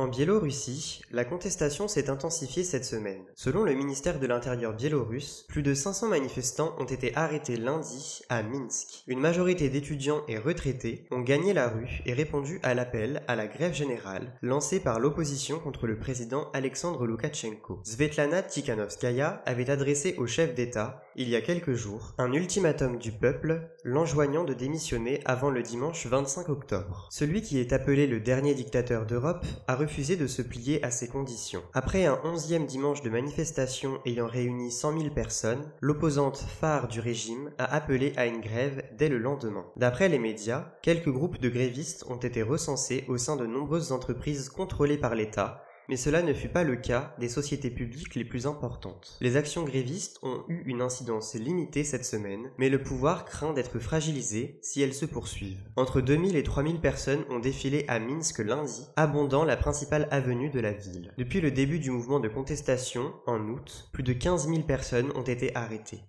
En Biélorussie, la contestation s'est intensifiée cette semaine. Selon le ministère de l'Intérieur biélorusse, plus de 500 manifestants ont été arrêtés lundi à Minsk. Une majorité d'étudiants et retraités ont gagné la rue et répondu à l'appel à la grève générale lancée par l'opposition contre le président Alexandre Loukachenko. Svetlana Tikhanovskaya avait adressé au chef d'État, il y a quelques jours, un ultimatum du peuple l'enjoignant de démissionner avant le dimanche 25 octobre. Celui qui est appelé le dernier dictateur d'Europe a de se plier à ces conditions. Après un onzième dimanche de manifestation ayant réuni 100 000 personnes, l'opposante phare du régime a appelé à une grève dès le lendemain. D'après les médias, quelques groupes de grévistes ont été recensés au sein de nombreuses entreprises contrôlées par l'État, mais cela ne fut pas le cas des sociétés publiques les plus importantes. Les actions grévistes ont eu une incidence limitée cette semaine, mais le pouvoir craint d'être fragilisé si elles se poursuivent. Entre 2000 et 3000 personnes ont défilé à Minsk lundi, abondant la principale avenue de la ville. Depuis le début du mouvement de contestation, en août, plus de 15 000 personnes ont été arrêtées.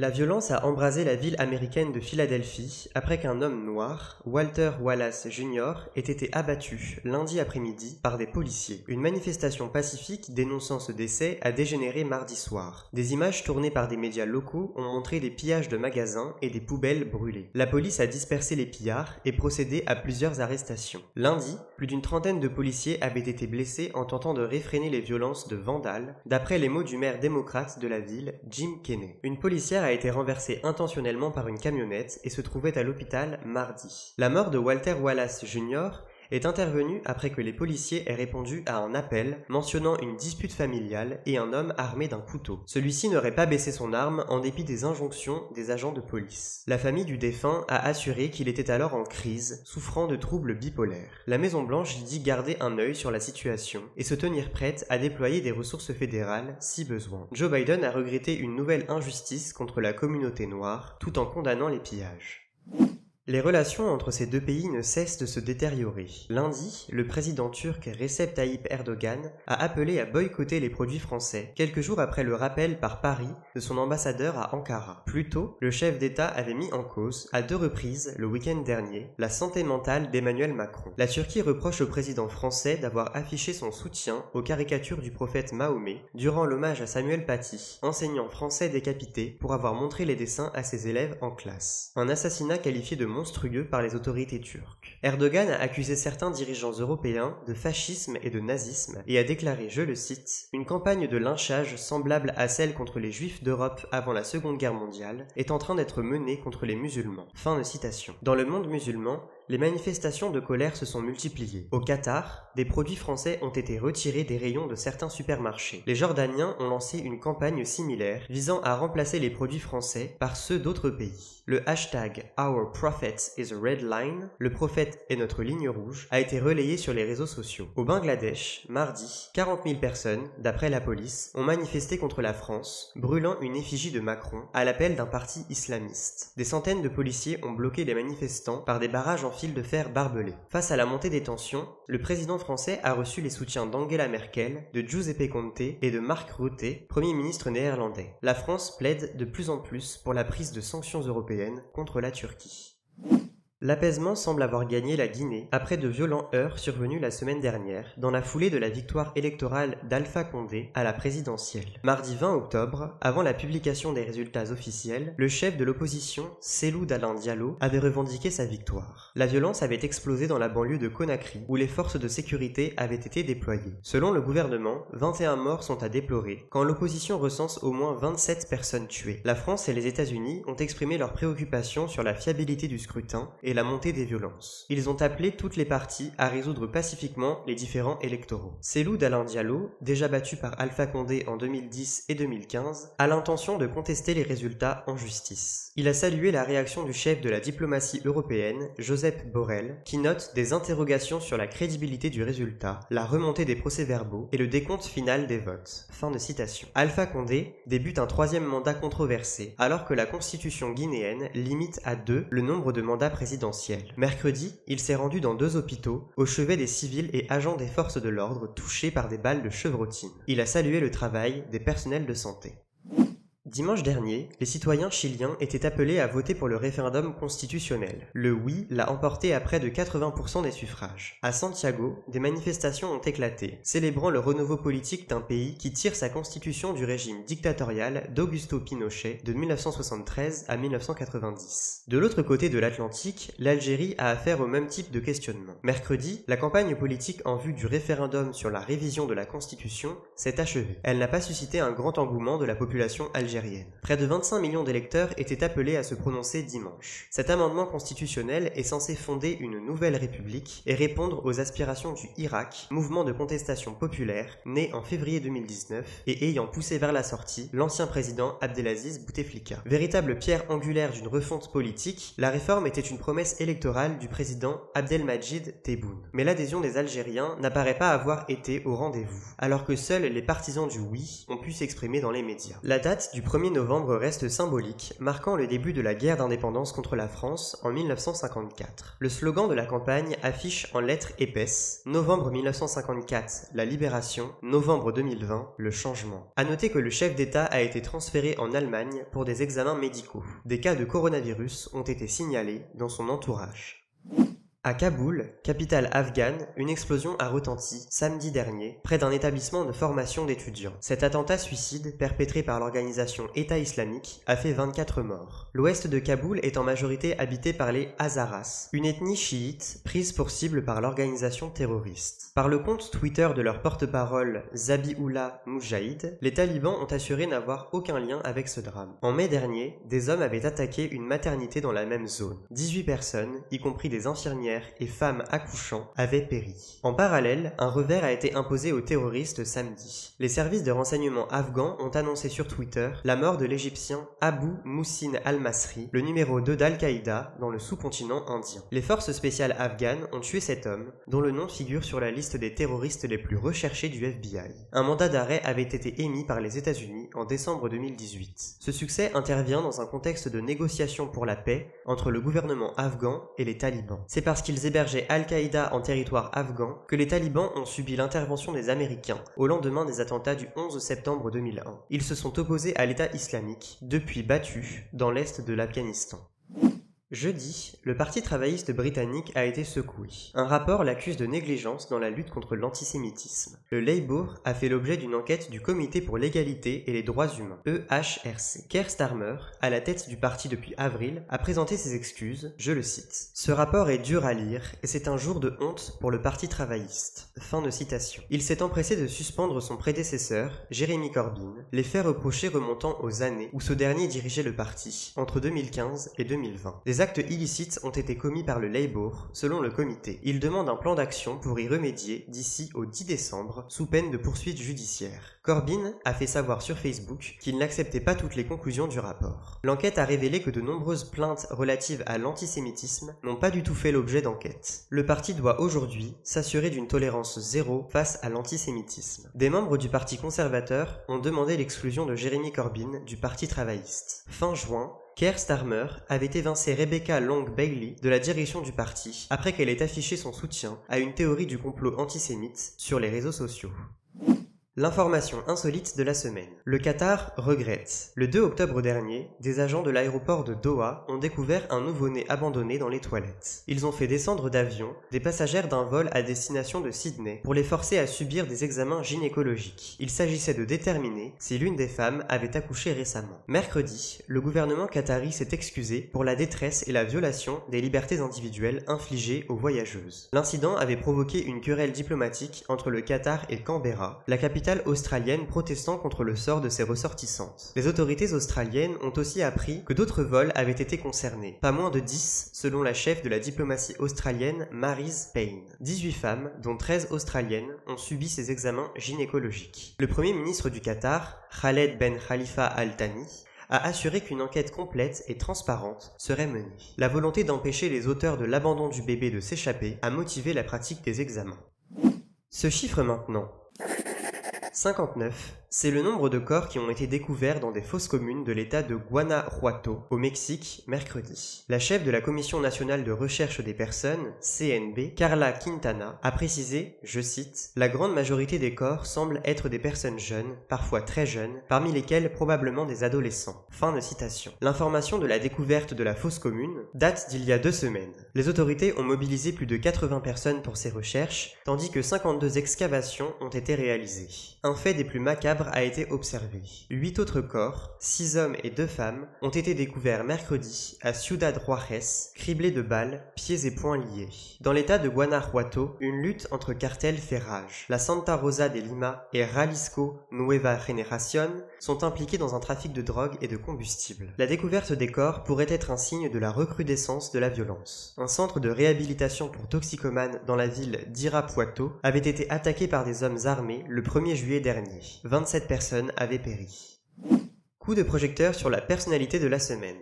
La violence a embrasé la ville américaine de Philadelphie après qu'un homme noir, Walter Wallace Jr., ait été abattu lundi après-midi par des policiers. Une manifestation pacifique dénonçant ce décès a dégénéré mardi soir. Des images tournées par des médias locaux ont montré des pillages de magasins et des poubelles brûlées. La police a dispersé les pillards et procédé à plusieurs arrestations. Lundi, plus d'une trentaine de policiers avaient été blessés en tentant de réfréner les violences de vandales, d'après les mots du maire démocrate de la ville, Jim Kenney. Une policière a été renversé intentionnellement par une camionnette et se trouvait à l'hôpital mardi. La mort de Walter Wallace Jr est intervenue après que les policiers aient répondu à un appel mentionnant une dispute familiale et un homme armé d'un couteau. Celui-ci n'aurait pas baissé son arme en dépit des injonctions des agents de police. La famille du défunt a assuré qu'il était alors en crise, souffrant de troubles bipolaires. La Maison Blanche dit garder un œil sur la situation et se tenir prête à déployer des ressources fédérales si besoin. Joe Biden a regretté une nouvelle injustice contre la communauté noire tout en condamnant les pillages. Les relations entre ces deux pays ne cessent de se détériorer. Lundi, le président turc Recep Tayyip Erdogan a appelé à boycotter les produits français, quelques jours après le rappel par Paris de son ambassadeur à Ankara. Plus tôt, le chef d'État avait mis en cause, à deux reprises, le week-end dernier, la santé mentale d'Emmanuel Macron. La Turquie reproche au président français d'avoir affiché son soutien aux caricatures du prophète Mahomet durant l'hommage à Samuel Paty, enseignant français décapité pour avoir montré les dessins à ses élèves en classe. Un assassinat qualifié de monstrueux par les autorités turques. Erdogan a accusé certains dirigeants européens de fascisme et de nazisme et a déclaré, je le cite, une campagne de lynchage semblable à celle contre les juifs d'Europe avant la Seconde Guerre mondiale est en train d'être menée contre les musulmans. Fin de citation. Dans le monde musulman, les manifestations de colère se sont multipliées. Au Qatar, des produits français ont été retirés des rayons de certains supermarchés. Les Jordaniens ont lancé une campagne similaire visant à remplacer les produits français par ceux d'autres pays. Le hashtag Our Prophet is a Red Line, le prophète est notre ligne rouge, a été relayé sur les réseaux sociaux. Au Bangladesh, mardi, 40 000 personnes, d'après la police, ont manifesté contre la France, brûlant une effigie de Macron à l'appel d'un parti islamiste. Des centaines de policiers ont bloqué les manifestants par des barrages en de fer barbelés. Face à la montée des tensions, le président français a reçu les soutiens d'Angela Merkel, de Giuseppe Conte et de Mark Rutte, premier ministre néerlandais. La France plaide de plus en plus pour la prise de sanctions européennes contre la Turquie. L'apaisement semble avoir gagné la Guinée après de violents heurts survenus la semaine dernière dans la foulée de la victoire électorale d'Alpha Condé à la présidentielle. Mardi 20 octobre, avant la publication des résultats officiels, le chef de l'opposition, Selou Dalin Diallo, avait revendiqué sa victoire. La violence avait explosé dans la banlieue de Conakry où les forces de sécurité avaient été déployées. Selon le gouvernement, 21 morts sont à déplorer quand l'opposition recense au moins 27 personnes tuées. La France et les États-Unis ont exprimé leurs préoccupations sur la fiabilité du scrutin la montée des violences. Ils ont appelé toutes les parties à résoudre pacifiquement les différents électoraux. Célou d'Alain Diallo, déjà battu par Alpha Condé en 2010 et 2015, a l'intention de contester les résultats en justice. Il a salué la réaction du chef de la diplomatie européenne, Joseph Borrell, qui note des interrogations sur la crédibilité du résultat, la remontée des procès-verbaux et le décompte final des votes. Fin de citation. Alpha Condé débute un troisième mandat controversé, alors que la constitution guinéenne limite à deux le nombre de mandats présidentiels Mercredi, il s'est rendu dans deux hôpitaux, au chevet des civils et agents des forces de l'ordre touchés par des balles de chevrotine. Il a salué le travail des personnels de santé. Dimanche dernier, les citoyens chiliens étaient appelés à voter pour le référendum constitutionnel. Le oui l'a emporté à près de 80% des suffrages. À Santiago, des manifestations ont éclaté, célébrant le renouveau politique d'un pays qui tire sa constitution du régime dictatorial d'Augusto Pinochet de 1973 à 1990. De l'autre côté de l'Atlantique, l'Algérie a affaire au même type de questionnement. Mercredi, la campagne politique en vue du référendum sur la révision de la constitution s'est achevée. Elle n'a pas suscité un grand engouement de la population algérienne Près de 25 millions d'électeurs étaient appelés à se prononcer dimanche. Cet amendement constitutionnel est censé fonder une nouvelle république et répondre aux aspirations du Irak, mouvement de contestation populaire né en février 2019 et ayant poussé vers la sortie l'ancien président Abdelaziz Bouteflika. Véritable pierre angulaire d'une refonte politique, la réforme était une promesse électorale du président Abdelmajid Tebboune. Mais l'adhésion des Algériens n'apparaît pas avoir été au rendez-vous, alors que seuls les partisans du oui ont pu s'exprimer dans les médias. La date du 1er novembre reste symbolique, marquant le début de la guerre d'indépendance contre la France en 1954. Le slogan de la campagne affiche en lettres épaisses Novembre 1954, la libération, novembre 2020, le changement. À noter que le chef d'État a été transféré en Allemagne pour des examens médicaux. Des cas de coronavirus ont été signalés dans son entourage. À Kaboul, capitale afghane, une explosion a retenti samedi dernier près d'un établissement de formation d'étudiants. Cet attentat suicide, perpétré par l'organisation État islamique, a fait 24 morts. L'ouest de Kaboul est en majorité habité par les Hazaras, une ethnie chiite prise pour cible par l'organisation terroriste. Par le compte Twitter de leur porte-parole Zabiullah Mujahid, les talibans ont assuré n'avoir aucun lien avec ce drame. En mai dernier, des hommes avaient attaqué une maternité dans la même zone. 18 personnes, y compris des infirmières et femmes accouchant avaient péri. En parallèle, un revers a été imposé aux terroristes samedi. Les services de renseignement afghans ont annoncé sur Twitter la mort de l'Égyptien Abu Moussin al-Masri, le numéro 2 d'Al-Qaïda dans le sous-continent indien. Les forces spéciales afghanes ont tué cet homme, dont le nom figure sur la liste des terroristes les plus recherchés du FBI. Un mandat d'arrêt avait été émis par les États-Unis en décembre 2018. Ce succès intervient dans un contexte de négociation pour la paix entre le gouvernement afghan et les talibans. C'est parce qu'ils hébergeaient Al-Qaïda en territoire afghan que les talibans ont subi l'intervention des Américains au lendemain des attentats du 11 septembre 2001. Ils se sont opposés à l'État islamique, depuis battu dans l'est de l'Afghanistan. Jeudi, le Parti travailliste britannique a été secoué. Un rapport l'accuse de négligence dans la lutte contre l'antisémitisme. Le Labour a fait l'objet d'une enquête du Comité pour l'égalité et les droits humains, EHRC. Keir Starmer, à la tête du parti depuis avril, a présenté ses excuses, je le cite. Ce rapport est dur à lire et c'est un jour de honte pour le Parti travailliste. Fin de citation. Il s'est empressé de suspendre son prédécesseur, Jérémy Corbyn, les faits reprochés remontant aux années où ce dernier dirigeait le parti, entre 2015 et 2020. Des actes illicites ont été commis par le Labour, selon le comité. Il demande un plan d'action pour y remédier d'ici au 10 décembre, sous peine de poursuites judiciaires. Corbyn a fait savoir sur Facebook qu'il n'acceptait pas toutes les conclusions du rapport. L'enquête a révélé que de nombreuses plaintes relatives à l'antisémitisme n'ont pas du tout fait l'objet d'enquête. Le parti doit aujourd'hui s'assurer d'une tolérance zéro face à l'antisémitisme. Des membres du parti conservateur ont demandé l'exclusion de Jérémy Corbyn du parti travailliste. Fin juin, Keir Starmer avait évincé Rebecca Long Bailey de la direction du parti après qu'elle ait affiché son soutien à une théorie du complot antisémite sur les réseaux sociaux. L'information insolite de la semaine. Le Qatar regrette. Le 2 octobre dernier, des agents de l'aéroport de Doha ont découvert un nouveau-né abandonné dans les toilettes. Ils ont fait descendre d'avion des passagères d'un vol à destination de Sydney pour les forcer à subir des examens gynécologiques. Il s'agissait de déterminer si l'une des femmes avait accouché récemment. Mercredi, le gouvernement qatari s'est excusé pour la détresse et la violation des libertés individuelles infligées aux voyageuses. L'incident avait provoqué une querelle diplomatique entre le Qatar et Canberra, la capitale australienne protestant contre le sort de ses ressortissantes. Les autorités australiennes ont aussi appris que d'autres vols avaient été concernés, pas moins de 10 selon la chef de la diplomatie australienne Marise Payne. 18 femmes, dont 13 australiennes, ont subi ces examens gynécologiques. Le premier ministre du Qatar, Khaled Ben Khalifa Al Thani, a assuré qu'une enquête complète et transparente serait menée. La volonté d'empêcher les auteurs de l'abandon du bébé de s'échapper a motivé la pratique des examens. Ce chiffre maintenant, 59. C'est le nombre de corps qui ont été découverts dans des fosses communes de l'état de Guanajuato, au Mexique, mercredi. La chef de la Commission nationale de recherche des personnes, CNB, Carla Quintana, a précisé, je cite, La grande majorité des corps semblent être des personnes jeunes, parfois très jeunes, parmi lesquelles probablement des adolescents. Fin de citation. L'information de la découverte de la fosse commune date d'il y a deux semaines. Les autorités ont mobilisé plus de 80 personnes pour ces recherches, tandis que 52 excavations ont été réalisées. Un fait des plus macabres a été observé. Huit autres corps, six hommes et deux femmes, ont été découverts mercredi à Ciudad Juarez, criblés de balles, pieds et poings liés. Dans l'état de Guanajuato, une lutte entre cartels fait rage. La Santa Rosa de Lima et Jalisco Nueva Generación sont impliqués dans un trafic de drogue et de combustible. La découverte des corps pourrait être un signe de la recrudescence de la violence. Un centre de réhabilitation pour toxicomanes dans la ville d'Irapuato avait été attaqué par des hommes armés le 1er juillet dernier. 27 personnes avaient péri. Coup de projecteur sur la personnalité de la semaine.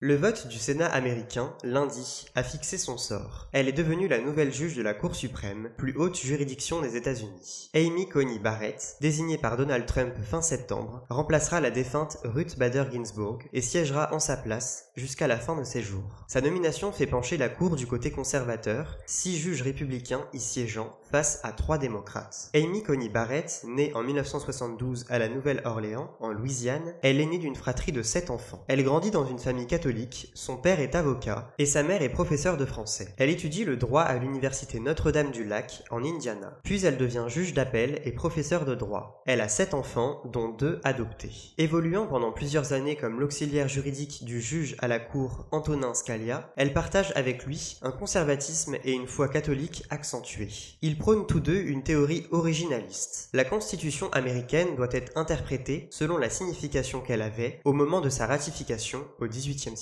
Le vote du Sénat américain, lundi, a fixé son sort. Elle est devenue la nouvelle juge de la Cour suprême, plus haute juridiction des États-Unis. Amy Coney Barrett, désignée par Donald Trump fin septembre, remplacera la défunte Ruth Bader Ginsburg et siégera en sa place jusqu'à la fin de ses jours. Sa nomination fait pencher la Cour du côté conservateur, six juges républicains y siégeant face à trois démocrates. Amy Coney Barrett, née en 1972 à la Nouvelle-Orléans, en Louisiane, est l'aînée d'une fratrie de sept enfants. Elle grandit dans une famille catholique son père est avocat et sa mère est professeure de français. Elle étudie le droit à l'université Notre-Dame-du-Lac en Indiana. Puis elle devient juge d'appel et professeure de droit. Elle a sept enfants, dont deux adoptés. Évoluant pendant plusieurs années comme l'auxiliaire juridique du juge à la cour Antonin Scalia, elle partage avec lui un conservatisme et une foi catholique accentuée. Ils prônent tous deux une théorie originaliste. La Constitution américaine doit être interprétée selon la signification qu'elle avait au moment de sa ratification au XVIIIe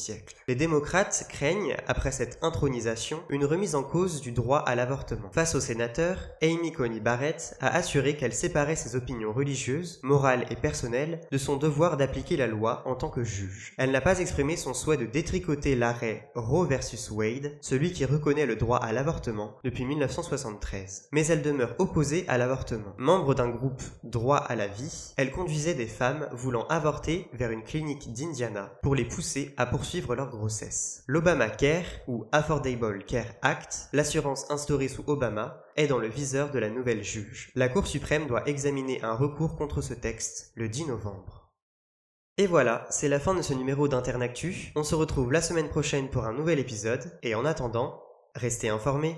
Les démocrates craignent, après cette intronisation, une remise en cause du droit à l'avortement. Face aux sénateurs, Amy Coney Barrett a assuré qu'elle séparait ses opinions religieuses, morales et personnelles de son devoir d'appliquer la loi en tant que juge. Elle n'a pas exprimé son souhait de détricoter l'arrêt Roe versus Wade, celui qui reconnaît le droit à l'avortement depuis 1973. Mais elle demeure opposée à l'avortement. Membre d'un groupe Droit à la vie, elle conduisait des femmes voulant avorter vers une clinique d'Indiana pour les pousser à poursuivre suivre leur grossesse. L'Obamacare, ou Affordable Care Act, l'assurance instaurée sous Obama, est dans le viseur de la nouvelle juge. La Cour suprême doit examiner un recours contre ce texte le 10 novembre. Et voilà, c'est la fin de ce numéro d'Internactu. On se retrouve la semaine prochaine pour un nouvel épisode, et en attendant, restez informés.